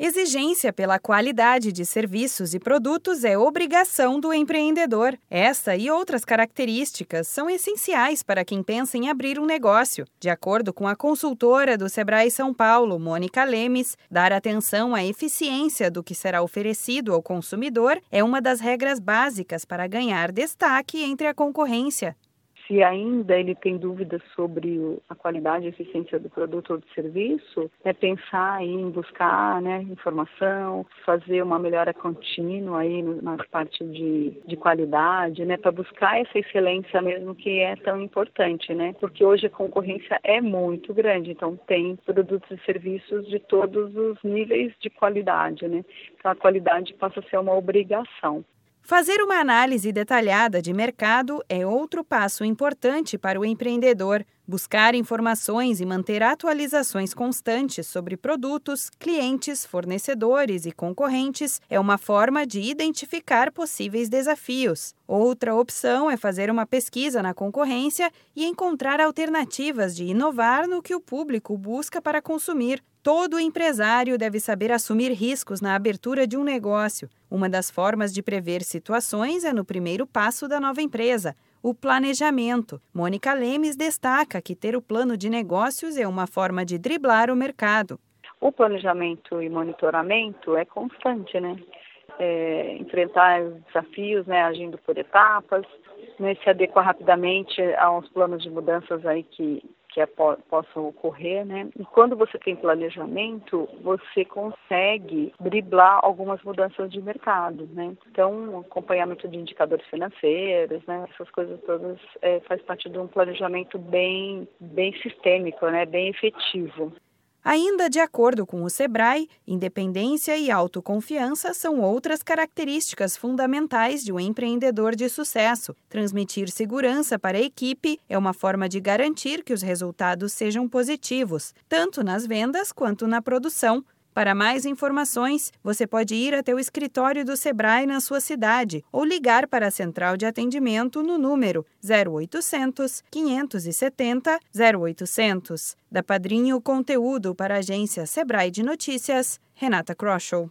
Exigência pela qualidade de serviços e produtos é obrigação do empreendedor. Essa e outras características são essenciais para quem pensa em abrir um negócio. De acordo com a consultora do Sebrae São Paulo, Mônica Lemes, dar atenção à eficiência do que será oferecido ao consumidor é uma das regras básicas para ganhar destaque entre a concorrência se ainda ele tem dúvidas sobre a qualidade e eficiência do produto ou do serviço, é pensar em buscar né, informação, fazer uma melhora contínua aí na parte de, de qualidade, né, para buscar essa excelência mesmo que é tão importante, né? Porque hoje a concorrência é muito grande, então tem produtos e serviços de todos os níveis de qualidade, né? Então a qualidade passa a ser uma obrigação. Fazer uma análise detalhada de mercado é outro passo importante para o empreendedor. Buscar informações e manter atualizações constantes sobre produtos, clientes, fornecedores e concorrentes é uma forma de identificar possíveis desafios. Outra opção é fazer uma pesquisa na concorrência e encontrar alternativas de inovar no que o público busca para consumir. Todo empresário deve saber assumir riscos na abertura de um negócio. Uma das formas de prever situações é no primeiro passo da nova empresa, o planejamento. Mônica Lemes destaca que ter o plano de negócios é uma forma de driblar o mercado. O planejamento e monitoramento é constante, né? É, enfrentar os desafios, né, agindo por etapas, né, se adequar rapidamente aos planos de mudanças aí que, que é, possam ocorrer, né? E quando você tem planejamento, você consegue driblar algumas mudanças de mercado, né? Então, acompanhamento de indicadores financeiros, né? Essas coisas todas é, faz parte de um planejamento bem, bem sistêmico, né? Bem efetivo. Ainda de acordo com o Sebrae, independência e autoconfiança são outras características fundamentais de um empreendedor de sucesso. Transmitir segurança para a equipe é uma forma de garantir que os resultados sejam positivos, tanto nas vendas quanto na produção. Para mais informações, você pode ir até o escritório do Sebrae na sua cidade ou ligar para a central de atendimento no número 0800 570 0800. Da Padrinho Conteúdo para a agência Sebrae de Notícias, Renata Kroschel.